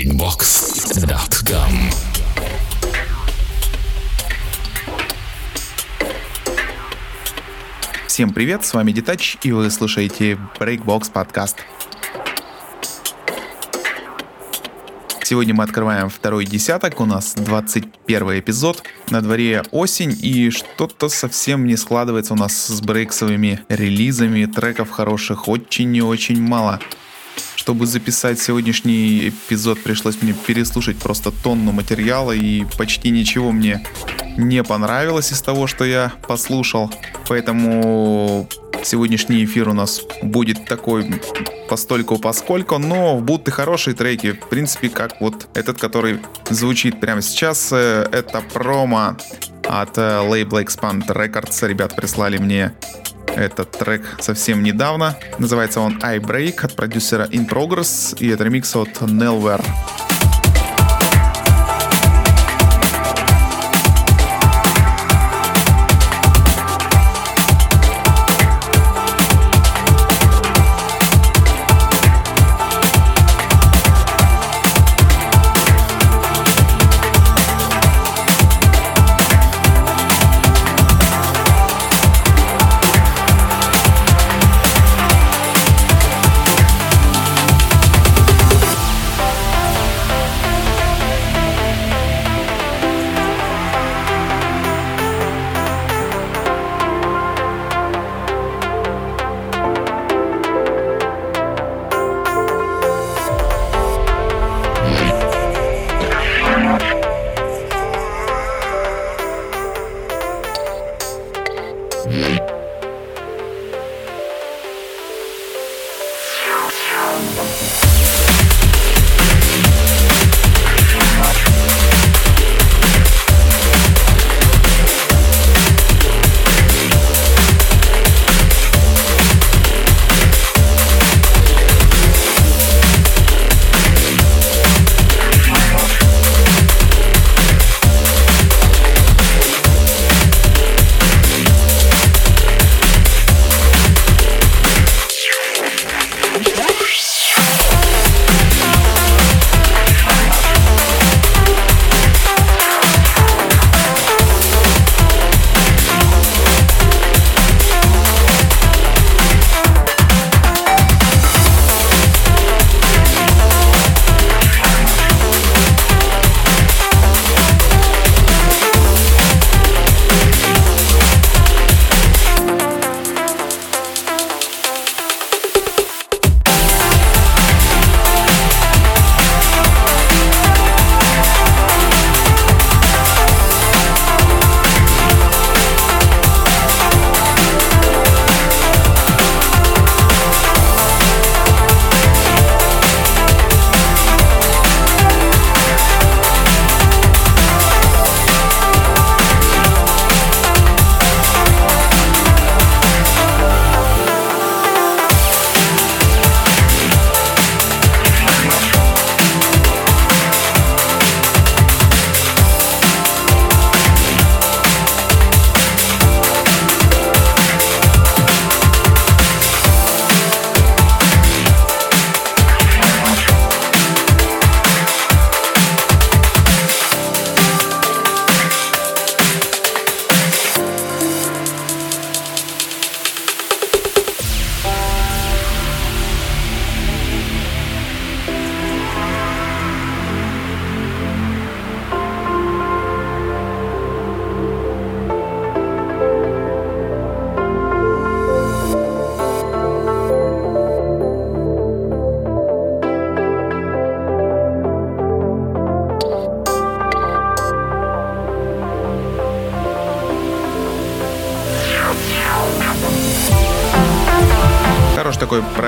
breakbox.com Всем привет, с вами Детач, и вы слушаете Breakbox подкаст. Сегодня мы открываем второй десяток, у нас 21 эпизод. На дворе осень, и что-то совсем не складывается у нас с брейксовыми релизами. Треков хороших очень и очень мало. Чтобы записать сегодняшний эпизод, пришлось мне переслушать просто тонну материала, и почти ничего мне не понравилось из того, что я послушал. Поэтому Сегодняшний эфир у нас будет такой постольку поскольку, но будут и хорошие треки. В принципе, как вот этот, который звучит прямо сейчас. Э, это промо от э, лейбла Expand Records. Ребят прислали мне этот трек совсем недавно. Называется он I Break от продюсера In Progress. И это ремикс от Nelware.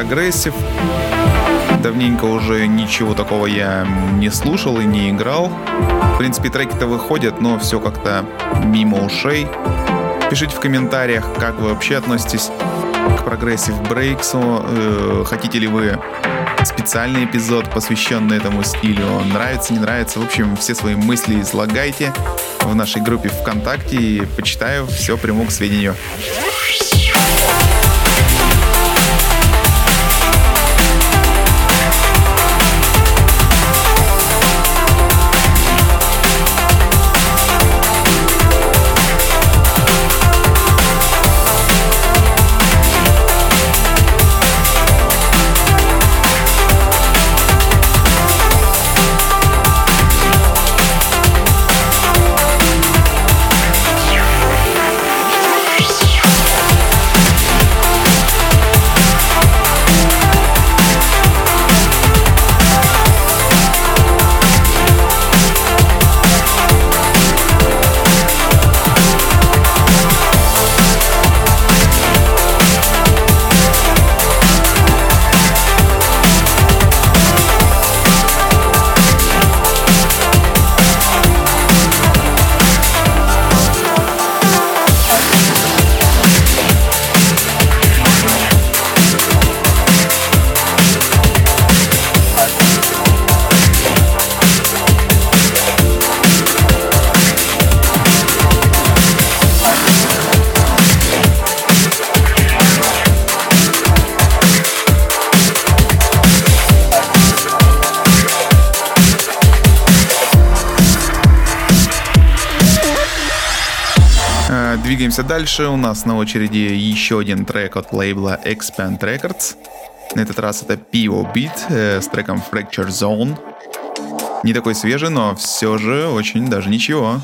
Progressive. Давненько уже ничего такого я не слушал и не играл. В принципе, треки-то выходят, но все как-то мимо ушей. Пишите в комментариях, как вы вообще относитесь к progressive breaks у. Э, хотите ли вы специальный эпизод, посвященный этому стилю? Нравится, не нравится? В общем, все свои мысли излагайте в нашей группе ВКонтакте и почитаю, все приму к сведению. Двигаемся дальше. У нас на очереди еще один трек от лейбла Expand Records. На этот раз это PO Beat э, с треком Fracture Zone. Не такой свежий, но все же очень даже ничего.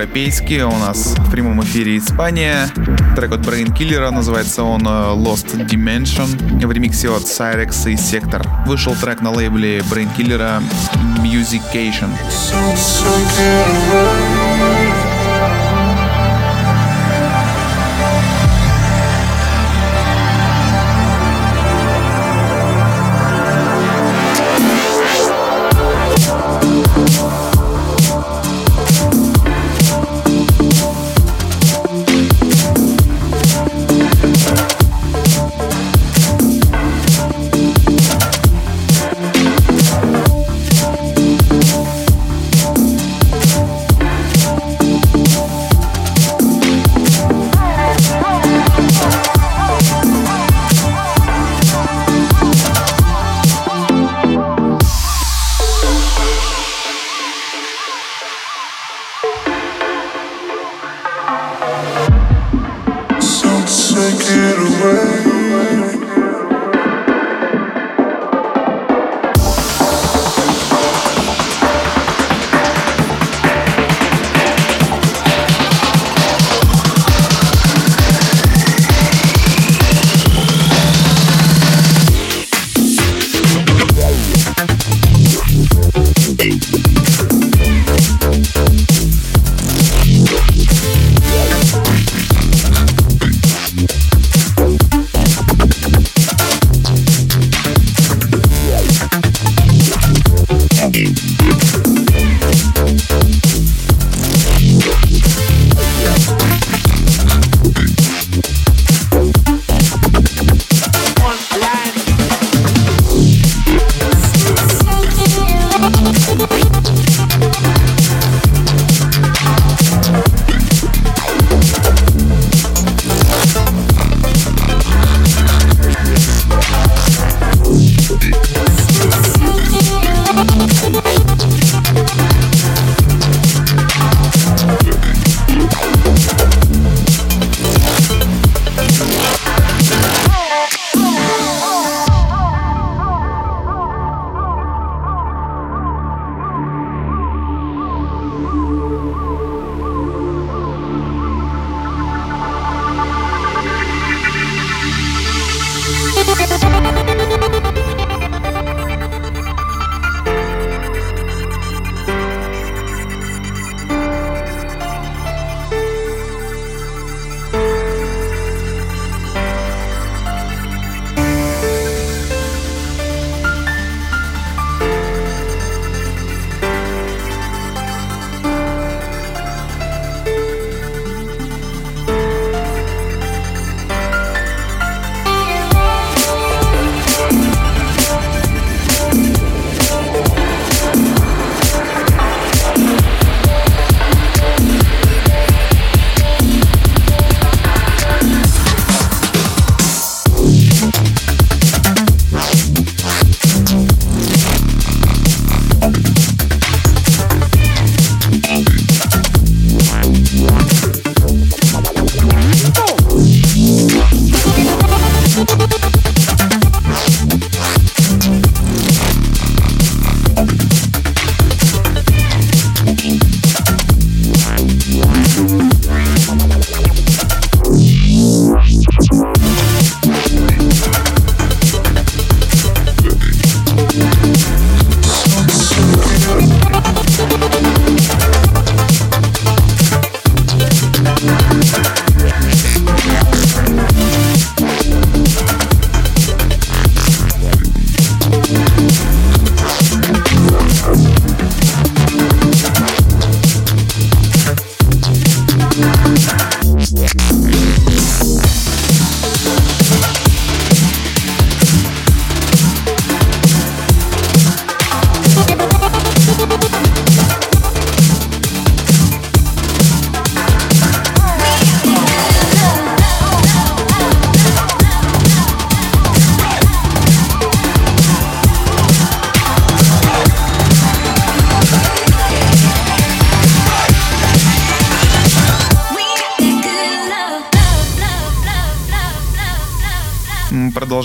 Европейский. У нас в прямом эфире Испания. Трек от Brain Killer, называется он э, Lost Dimension. В ремиксе от Cyrex и Сектор. Вышел трек на лейбле Brain Killer Musication.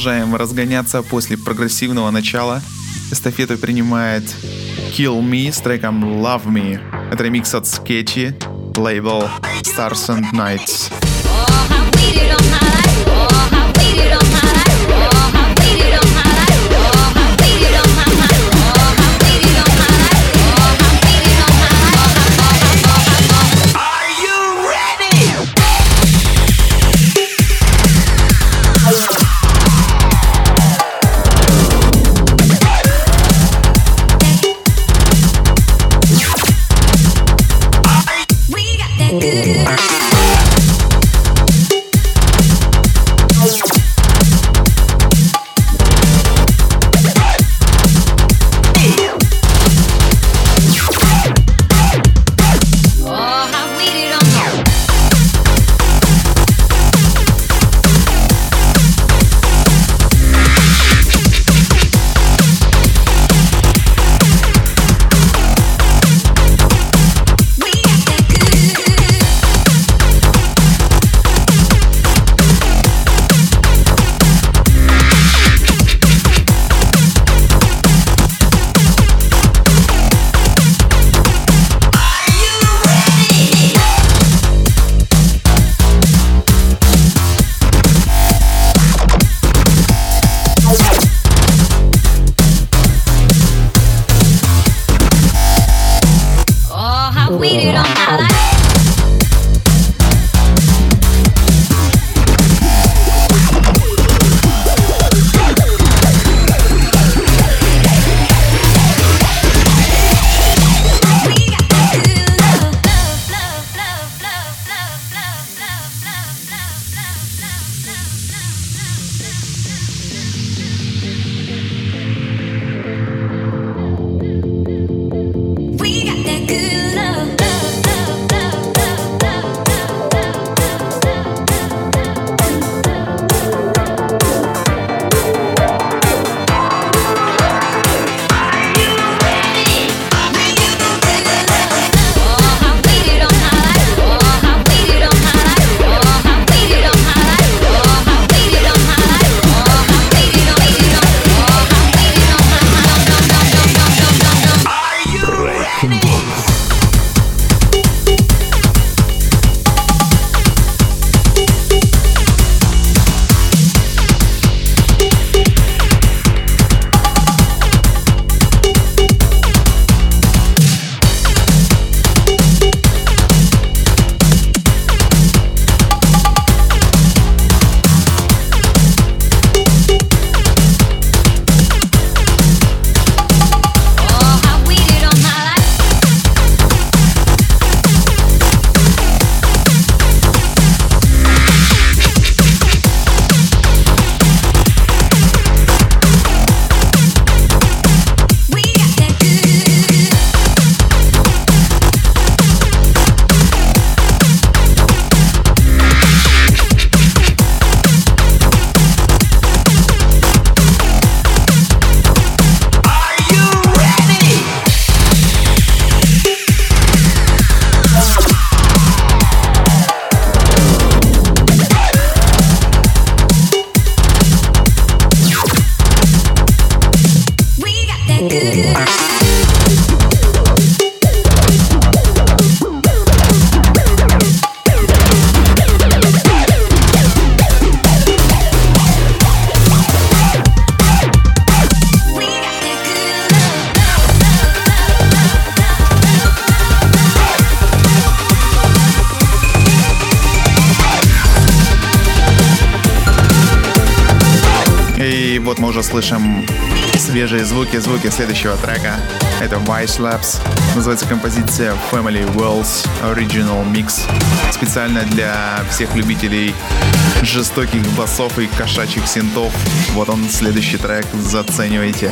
Продолжаем разгоняться после прогрессивного начала. эстафету принимает Kill Me с треком Love Me. Это ремикс от Sketchy, лейбл Stars and Nights. Звуки, следующего трека. Это Vice Labs. Называется композиция Family Worlds Original Mix. Специально для всех любителей жестоких басов и кошачьих синтов. Вот он, следующий трек. Заценивайте.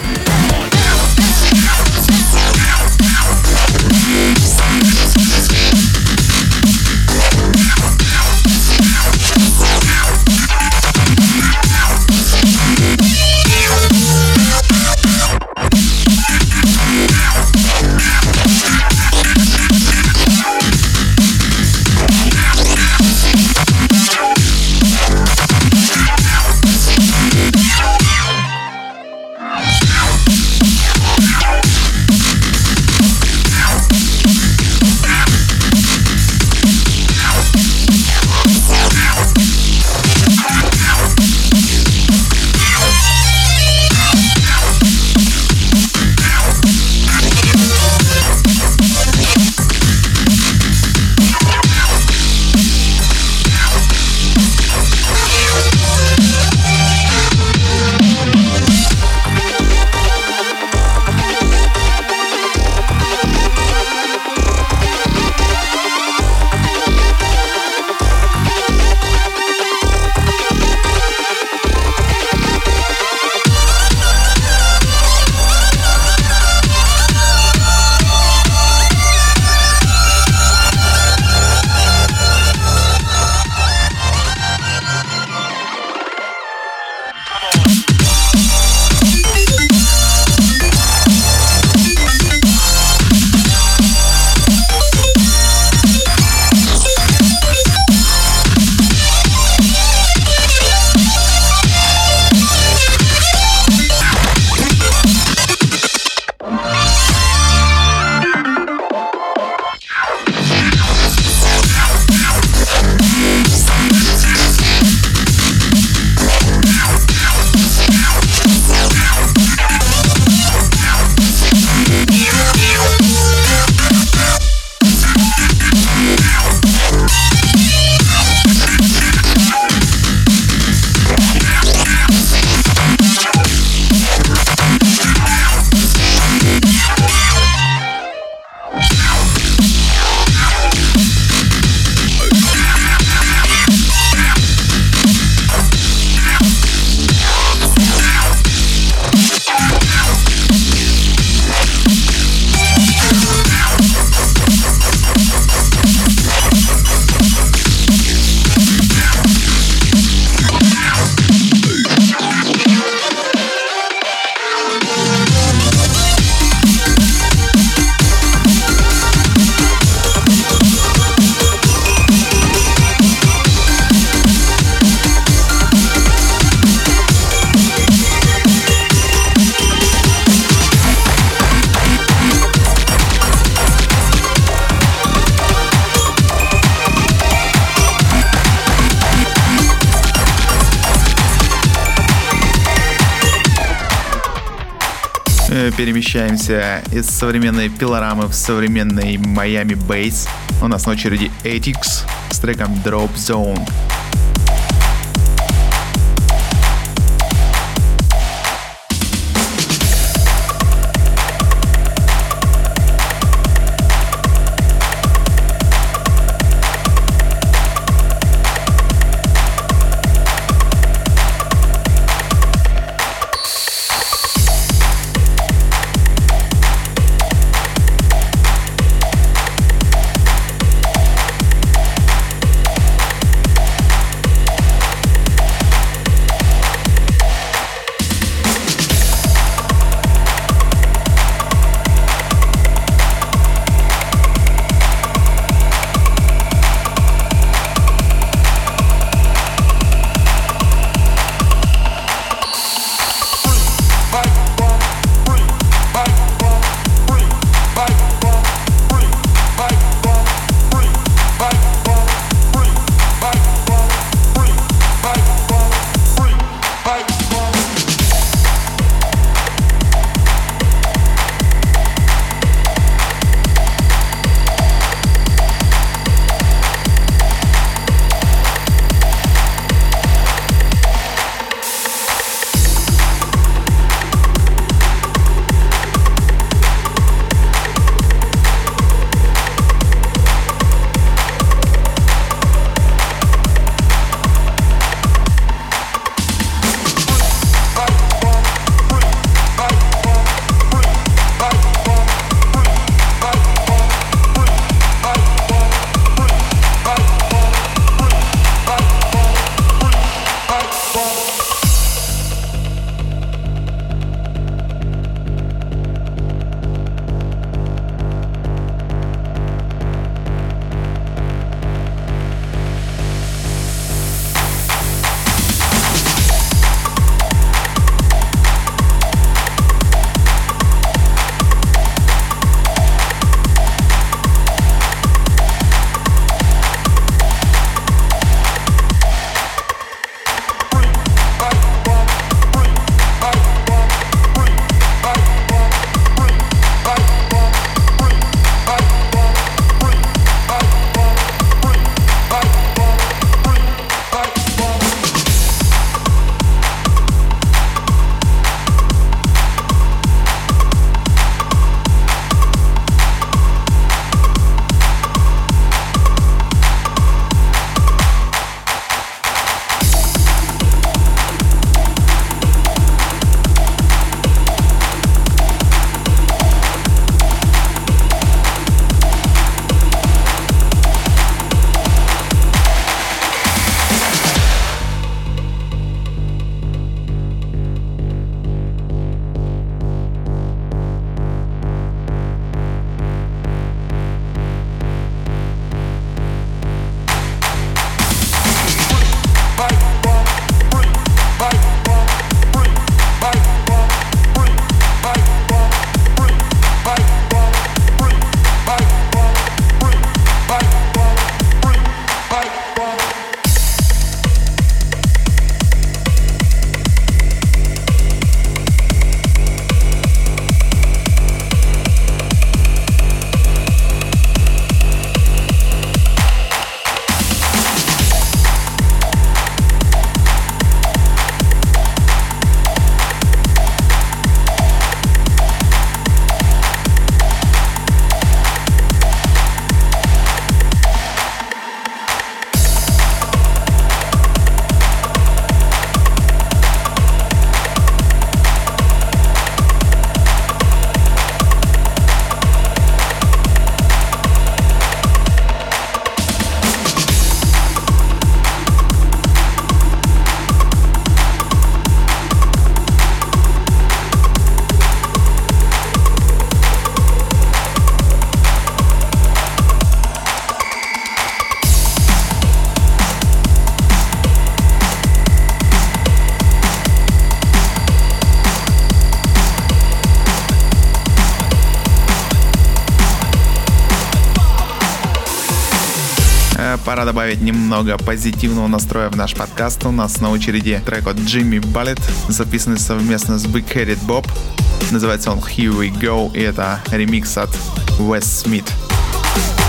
Перемещаемся из современной пилорамы в современный Miami Bass. У нас на очереди Ethics с треком Drop Zone. Пора добавить немного позитивного настроя в наш подкаст. У нас на очереди трек от Джимми Баллет, записанный совместно с Big Headed Bob. Называется он Here We Go, и это ремикс от Wes Smith.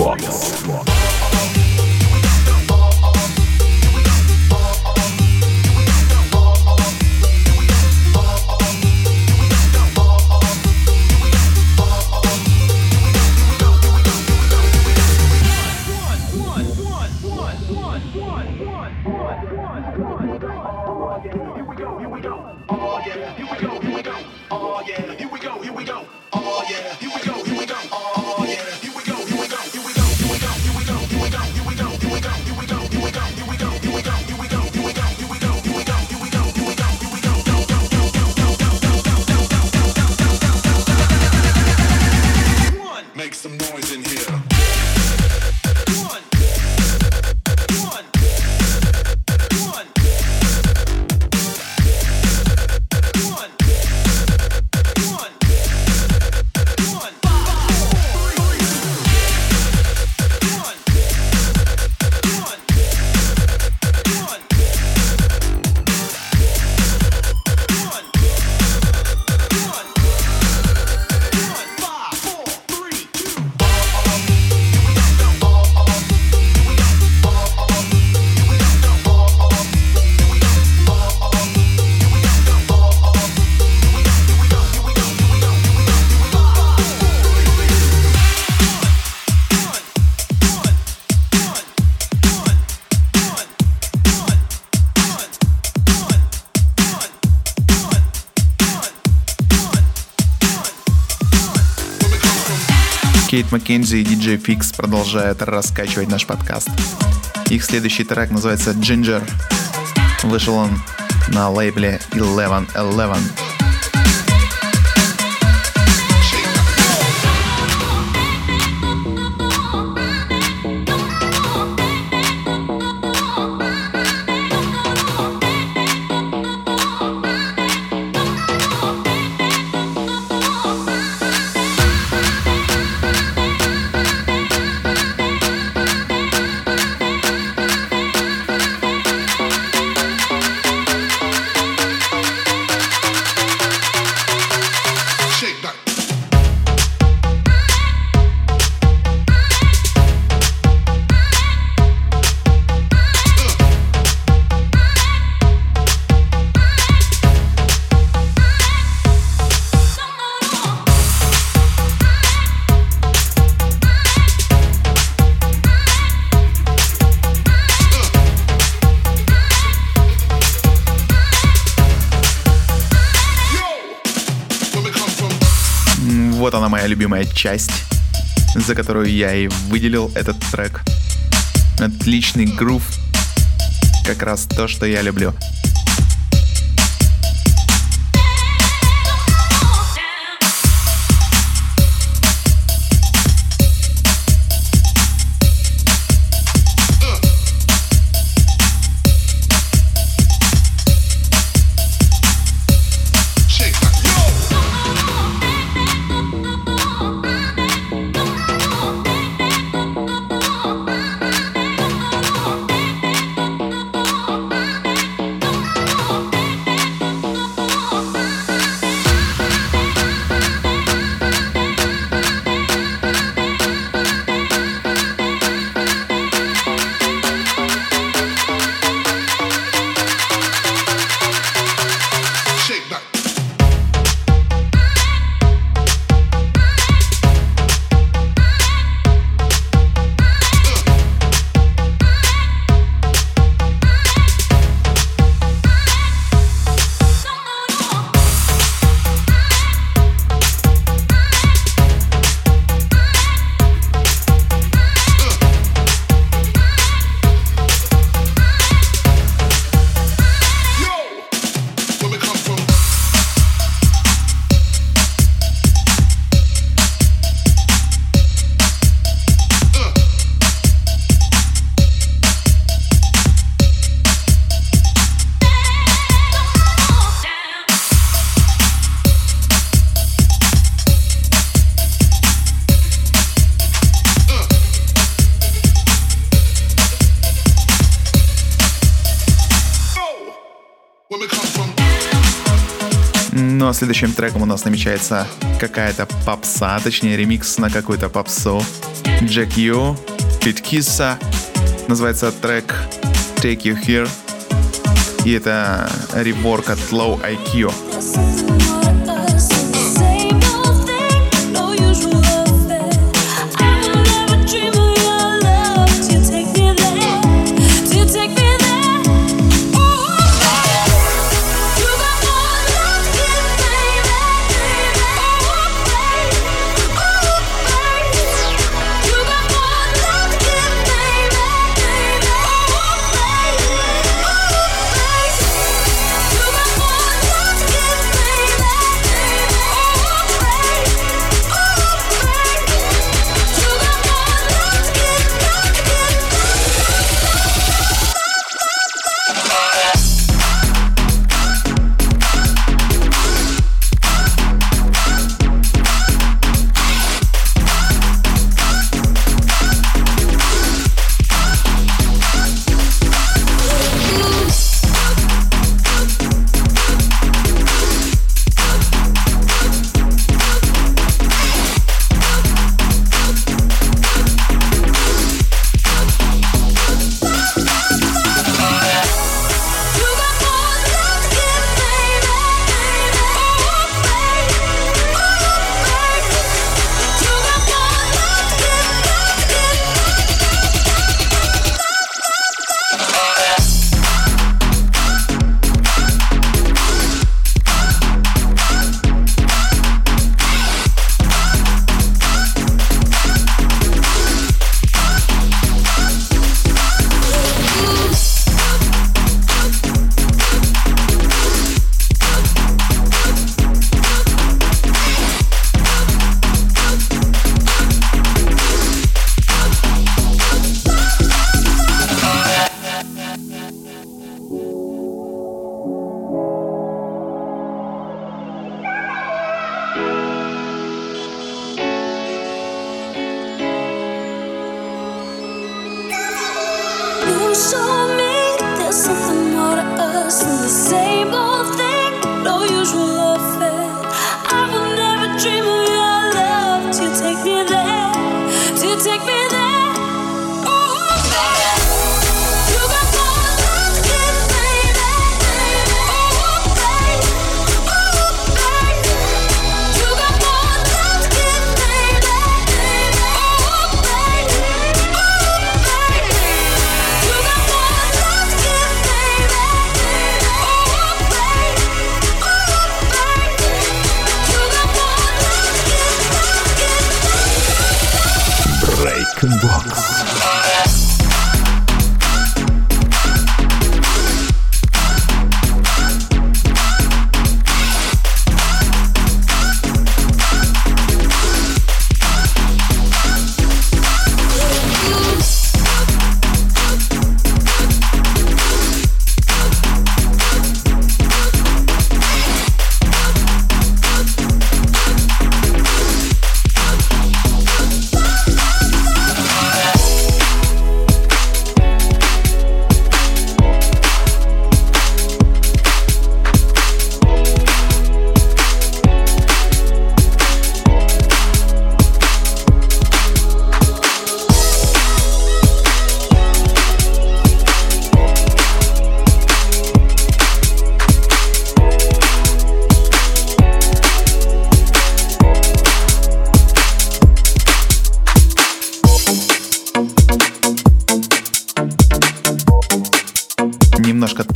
Box. Кейт Маккензи и диджей Фикс продолжают раскачивать наш подкаст. Их следующий трек называется Ginger. Вышел он на лейбле 1111. Любимая часть, за которую я и выделил этот трек. Отличный грув, как раз то, что я люблю. Следующим треком у нас намечается какая-то попса, точнее ремикс на какую-то попсу. Джек Ю, Пит Кисса. Называется трек Take You Here. И это реворк от Low IQ.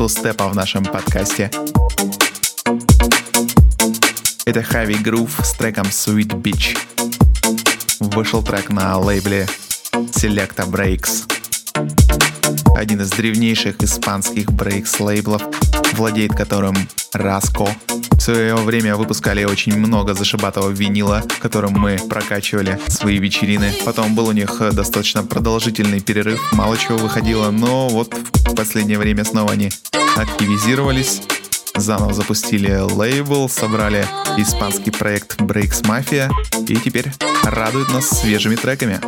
Степа в нашем подкасте. Это Heavy Groove с треком Sweet Beach. Вышел трек на лейбле Selecta Breaks. Один из древнейших испанских брейкс лейблов, владеет которым Раско. Свое время выпускали очень много зашибатого винила, которым мы прокачивали свои вечерины. Потом был у них достаточно продолжительный перерыв, мало чего выходило, но вот в последнее время снова они активизировались, заново запустили лейбл, собрали испанский проект Breaks Mafia и теперь радуют нас свежими треками.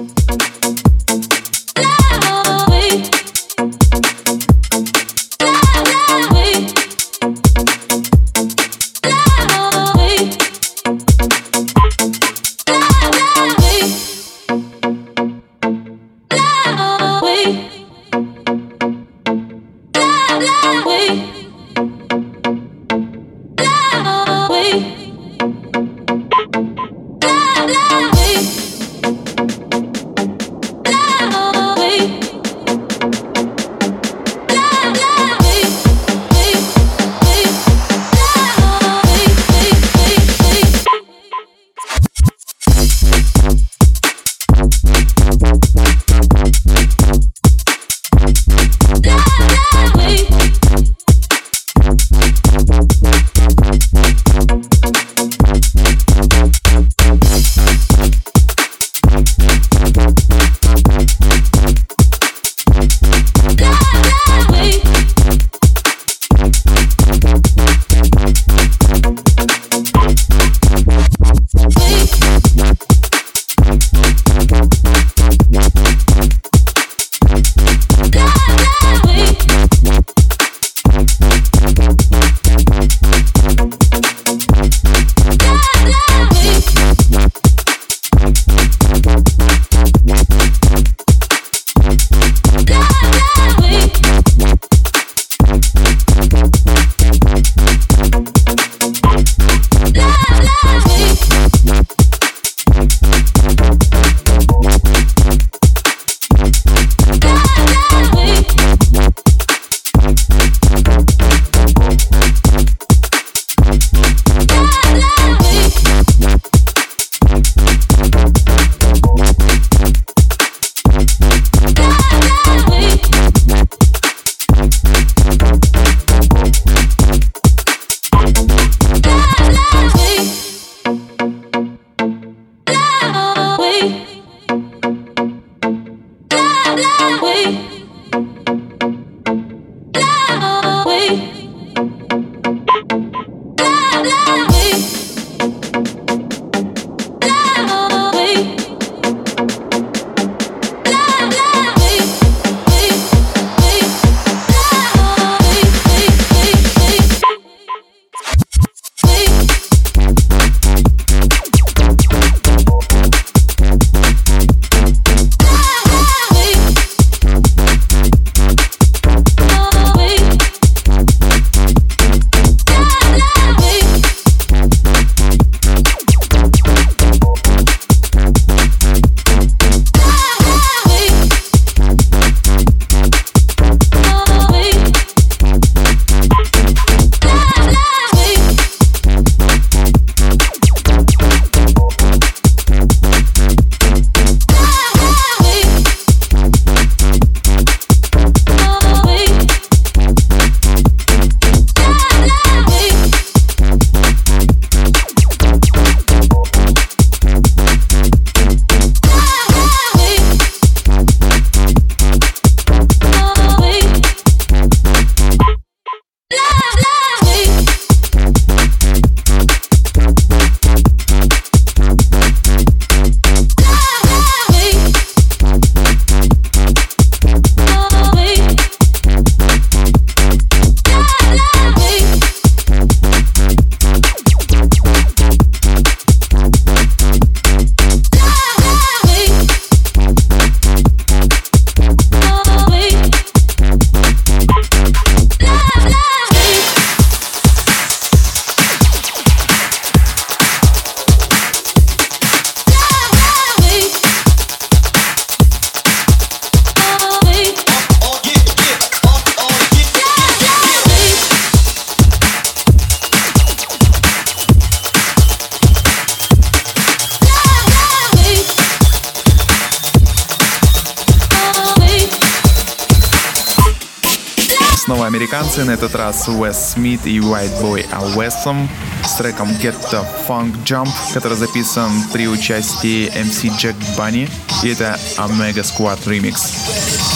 Американцы, на этот раз Уэс Смит и White Boy Awesome с треком Get the Funk Jump, который записан при участии MC Jack Bunny, и это Omega Squad Remix.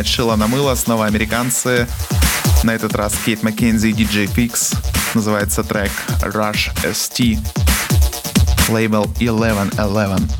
Менять шило на мыло. Снова американцы. На этот раз Кейт Маккензи и DJ Fix. Называется трек Rush ST. Лейбл 1111.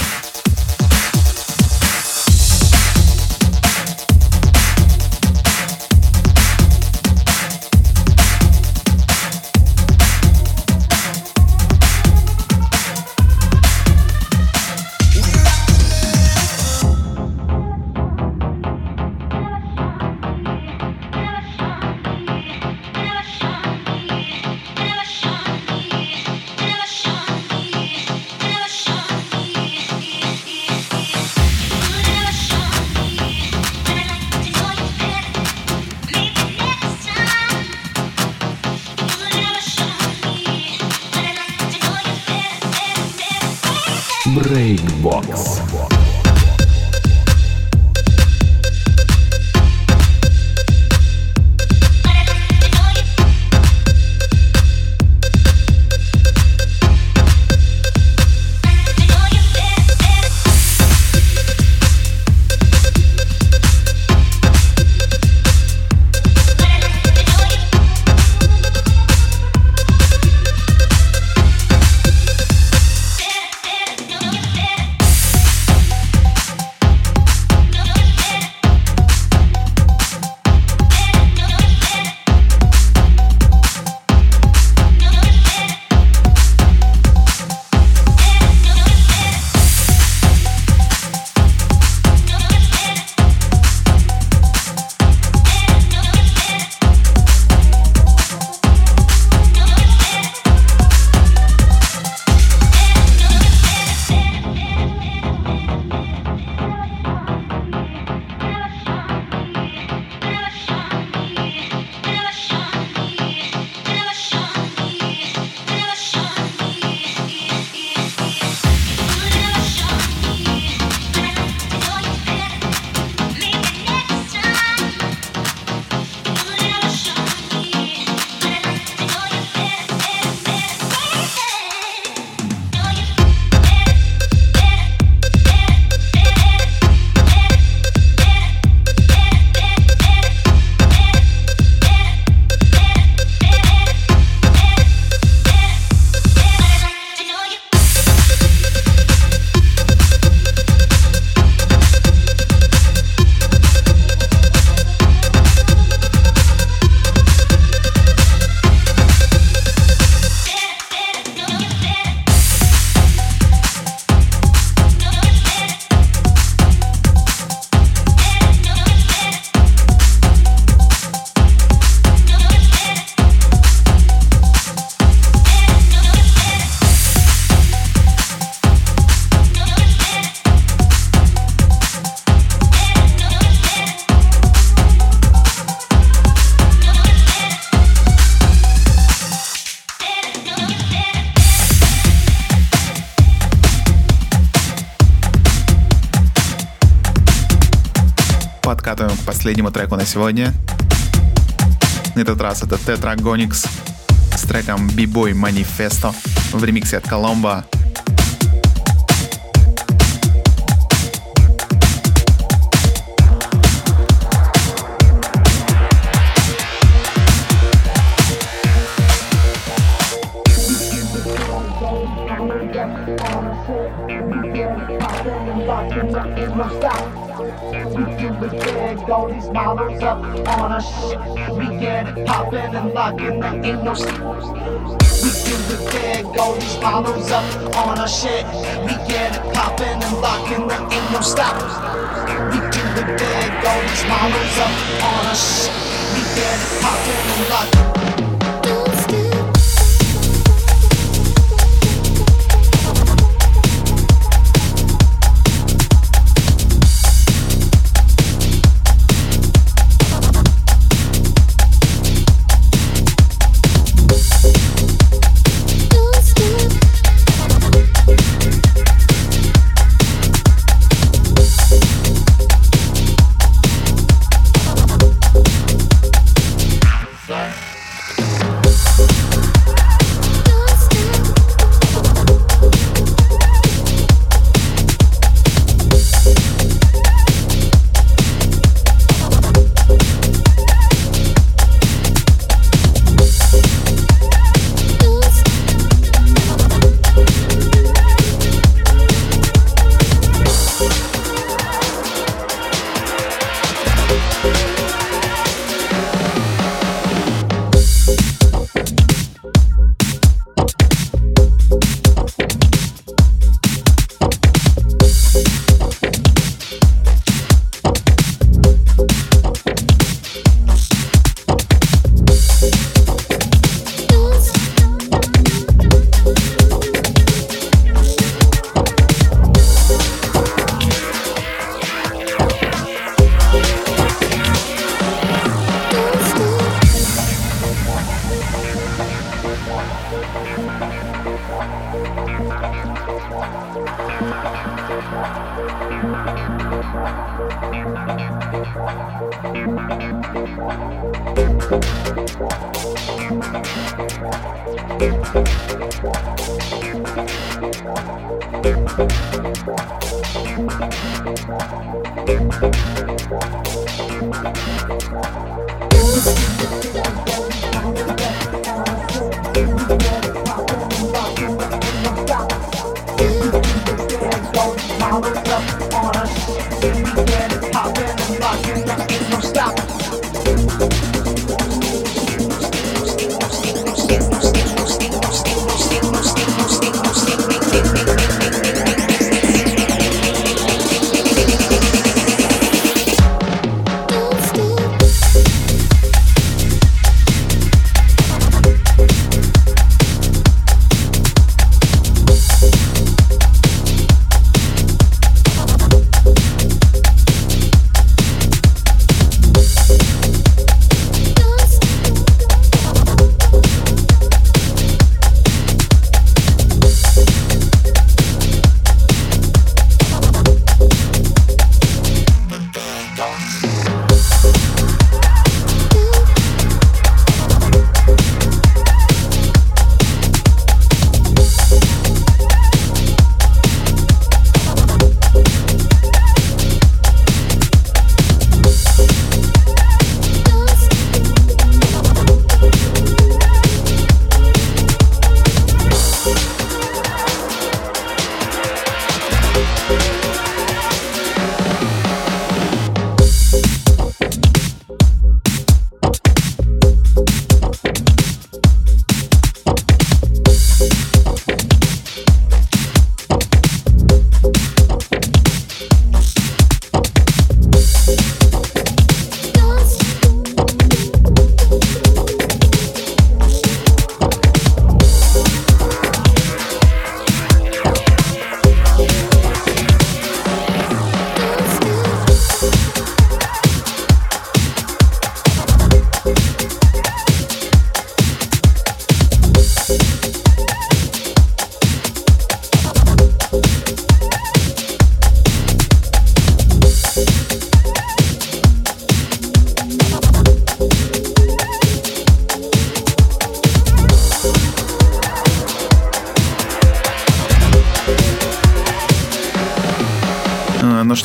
Последнему треку на сегодня. На этот раз это Tetragonics с треком B-Boy Manifesto в ремиксе от Коломбо. Models up on us. We get it poppin' and lockin', there ain't no sleep. We do the big, all these models up on our shit. We get it poppin' and lockin', there ain't no stop. We do the big, all these models up on our shit. We get it poppin' and lockin'.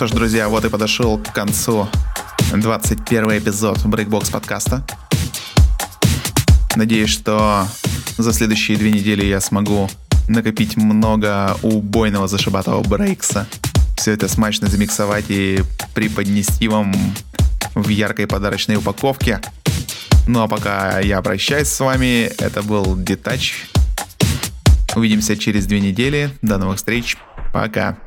Ж, друзья, вот и подошел к концу 21 эпизод Breakbox подкаста. Надеюсь, что за следующие две недели я смогу накопить много убойного зашибатого брейкса. Все это смачно замиксовать и преподнести вам в яркой подарочной упаковке. Ну а пока я прощаюсь с вами, это был Детач. Увидимся через две недели. До новых встреч. Пока.